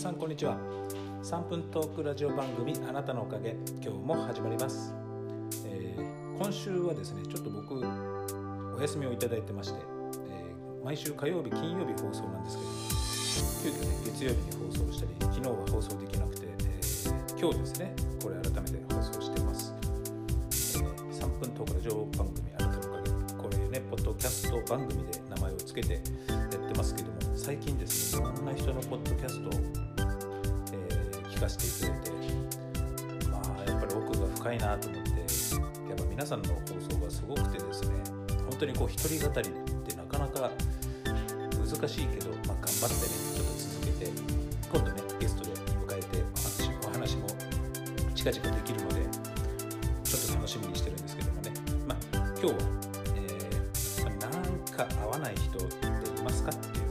さんこんにちは。3分トークラジオ番組あなたのおかげ今日も始まります、えー、今週はですねちょっと僕お休みをいただいてまして、えー、毎週火曜日金曜日放送なんですけど急遽ね月曜日に放送したり昨日は放送できなくて、えー、今日ですねこれ改めて放送してます、え3分トークラジオ番組あなたのおかげ。これねポッドキャスト番組で名前を付けてやってますけども最近ですねいろんな人のポッドキャストを、聞かせていただいてまあやっぱり奥が深いなと思ってやっぱ皆さんの放送がすごくてですね本当にこう一人語りってなかなか難しいけど、まあ、頑張ってねちょっと続けて今度ねゲストで迎えてお話お話も近々できるのでちょっと楽しみにしてるんですけどもねまあ今日は、えー、なんか合わない人っていますかっていう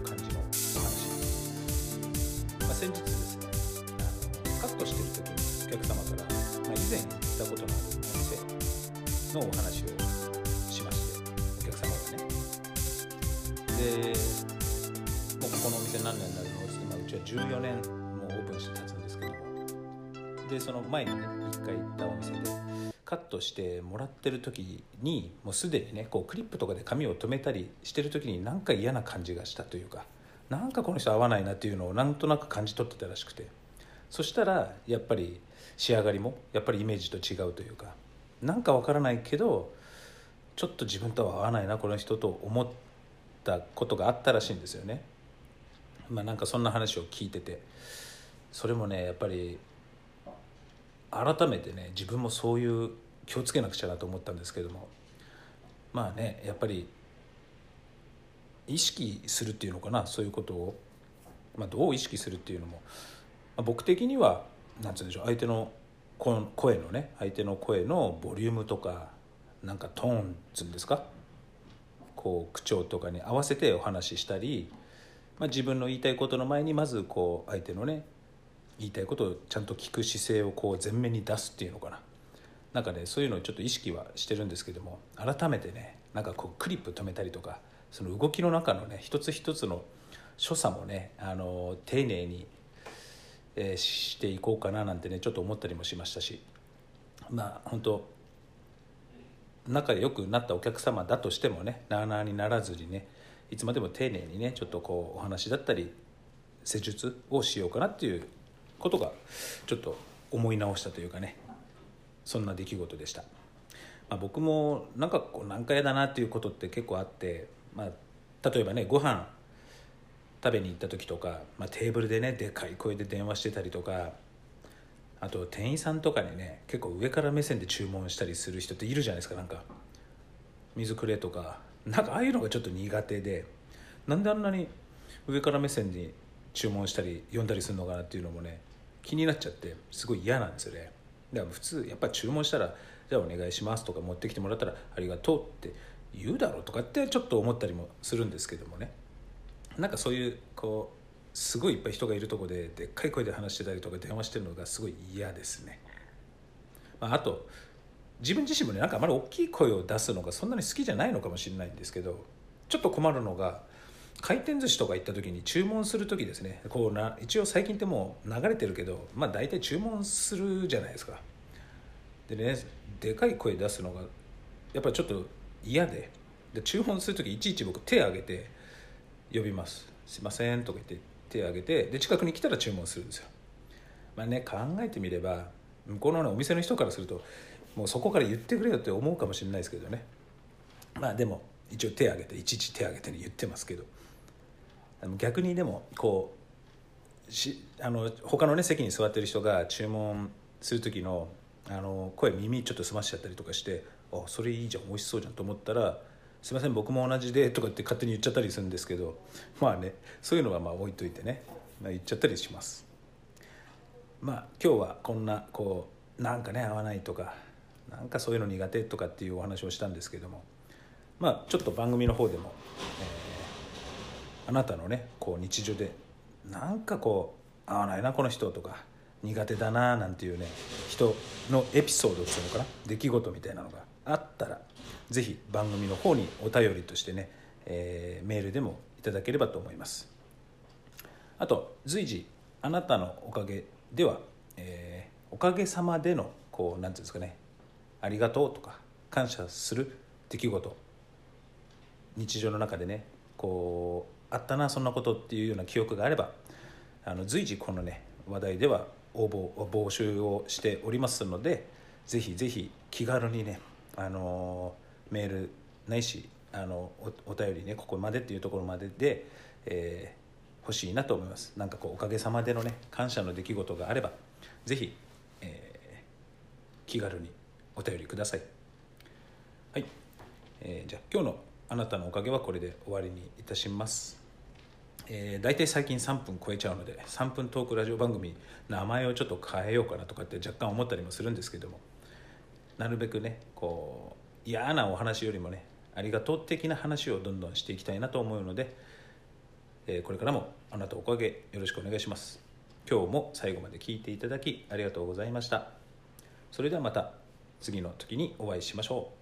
先日ですねあのカットしてる時にお客様から、まあ、以前行ったことのあるお店のお話をしましてお客様がねでもうここのお店何年になるの？って今うちは14年もうオープンして経つんですけどもでその前にね1回行ったお店でカットしてもらってる時にもうすでにねこうクリップとかで髪を留めたりしてる時になんか嫌な感じがしたというかなんかこの人合わないなっていうのをなんとなく感じ取ってたらしくて。そしたらやっぱり仕上がりもやっぱりイメージと違うというかなんかわからないけどちょっと自分とは合わないなこの人と思ったことがあったらしいんですよね。まあなんかそんな話を聞いてて。それもねやっぱり改めてね自分もそういう気をつけなくちゃなと思ったんですけども。まあねやっぱり意識するっていうのかなそういうことを、まあ、どう意識するっていうのも、僕的には何て言うんでしょう相手の声のね相手の声のボリュームとかなんかトーンっつうんですかこう口調とかに合わせてお話ししたり、まあ、自分の言いたいことの前にまずこう相手のね言いたいことをちゃんと聞く姿勢をこう前面に出すっていうのかな。なんかねそういうのをちょっと意識はしてるんですけども改めてねなんかこうクリップ止めたりとかその動きの中のね一つ一つの所作もねあの丁寧に、えー、していこうかななんてねちょっと思ったりもしましたしまあ本当仲良くなったお客様だとしてもねなあなあにならずにねいつまでも丁寧にねちょっとこうお話だったり施術をしようかなっていうことがちょっと思い直したというかねそんな出来事でした。まあ、僕もなんかこう何回だなっていうことって結構あってまあ、例えばねご飯食べに行った時とか、まあ、テーブルでねでかい声で電話してたりとかあと店員さんとかにね結構上から目線で注文したりする人っているじゃないですかなんか水くれとか。なんかああいうのがちょっと苦手でなんであんなに上から目線に注文したり読んだりするのかなっていうのもね気になっちゃってすごい嫌なんですよね。だから普通やっぱ注文したら「じゃあお願いします」とか持ってきてもらったら「ありがとう」って言うだろうとかってちょっと思ったりもするんですけどもね。なんかそういうこうすごいいっぱい人がいるとこででっかい声で話してたりとか電話してるのがすごい嫌ですね。まあ、あと自分自身もねなんかあまり大きい声を出すのがそんなに好きじゃないのかもしれないんですけどちょっと困るのが回転寿司とか行った時に注文する時ですねこうな一応最近ってもう流れてるけどまあ大体注文するじゃないですかでねでかい声出すのがやっぱちょっと嫌でで注文する時いちいち僕手を挙げて呼びます「すいません」とか言って手を挙げてで近くに来たら注文するんですよ。まあね考えてみれば向こうの、ね、お店の人からするともうそこから言ってくれよって思うかもしれないですけどね。まあでも一応手を挙げていちいち手を挙げて、ね、言ってますけど。逆にでもこうしあの他のね席に座ってる人が注文する時のあの声耳ちょっと澄ましちゃったりとかしてあそれいいじゃん美味しそうじゃんと思ったら「すいません僕も同じで」とかって勝手に言っちゃったりするんですけどまあねそういうのはまあ置いといてね、まあ、言っちゃったりします。まあ今日はこんなこうなんかね合わないとかなんかそういうの苦手とかっていうお話をしたんですけどもまあちょっと番組の方でも、えー、あなたのねこう日常でなんかこう合わないなこの人とか苦手だななんていうね人のエピソードっていうのかな出来事みたいなのがあったら是非番組の方にお便りとしてね、えー、メールでもいただければと思います。あと随時あなたのおかげでは、えーおかげさまでのこうなんていうんですかねありがとうとか感謝する出来事日常の中でねこうあったなそんなことっていうような記憶があればあの随時このね話題では応募募集をしておりますのでぜひぜひ気軽にねあのメールないしあのおお便りねここまでっていうところまでで、えー欲しいなと思います。なんかこうおかげさまでのね感謝の出来事があればぜひ、えー気軽にお便りください。はい、えーじゃあ今日のあなたのおかげはこれで終わりにいたします。えー大体最近3分超えちゃうので3分トークラジオ番組名前をちょっと変えようかなとかって若干思ったりもするんですけどもなるべくねこう嫌なお話よりもねありがとう的な話をどんどんしていきたいなと思うので、えーこれからもあなたおかげよろしくお願いします。今日も最後まで聞いていただきありがとうございました。それではまた次の時にお会いしましょう。